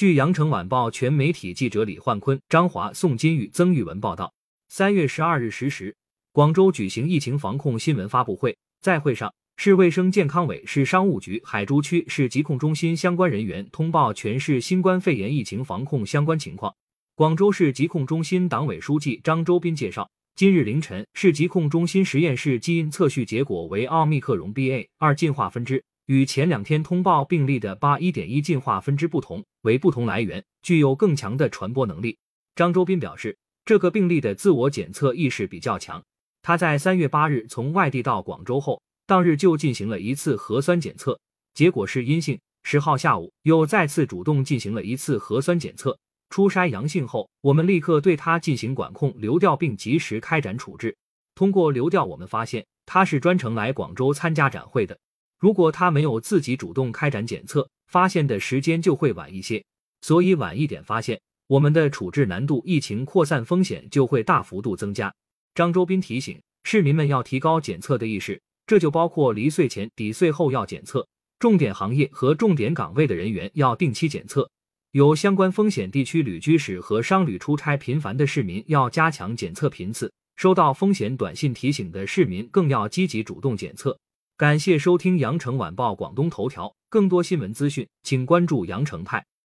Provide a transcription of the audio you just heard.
据羊城晚报全媒体记者李焕坤、张华、宋金玉、曾玉文报道，三月十二日十时，广州举行疫情防控新闻发布会，在会上，市卫生健康委、市商务局、海珠区市疾控中心相关人员通报全市新冠肺炎疫情防控相关情况。广州市疾控中心党委书记张周斌介绍，今日凌晨，市疾控中心实验室基因测序结果为奥密克戎 BA 二进化分支。与前两天通报病例的八一点一进化分支不同，为不同来源，具有更强的传播能力。张周斌表示，这个病例的自我检测意识比较强。他在三月八日从外地到广州后，当日就进行了一次核酸检测，结果是阴性。十号下午又再次主动进行了一次核酸检测，初筛阳性后，我们立刻对他进行管控流调，并及时开展处置。通过流调，我们发现他是专程来广州参加展会的。如果他没有自己主动开展检测，发现的时间就会晚一些，所以晚一点发现，我们的处置难度、疫情扩散风险就会大幅度增加。张周斌提醒市民们要提高检测的意识，这就包括离岁前、抵岁后要检测，重点行业和重点岗位的人员要定期检测，有相关风险地区旅居史和商旅出差频繁的市民要加强检测频次，收到风险短信提醒的市民更要积极主动检测。感谢收听羊城晚报广东头条，更多新闻资讯，请关注羊城派。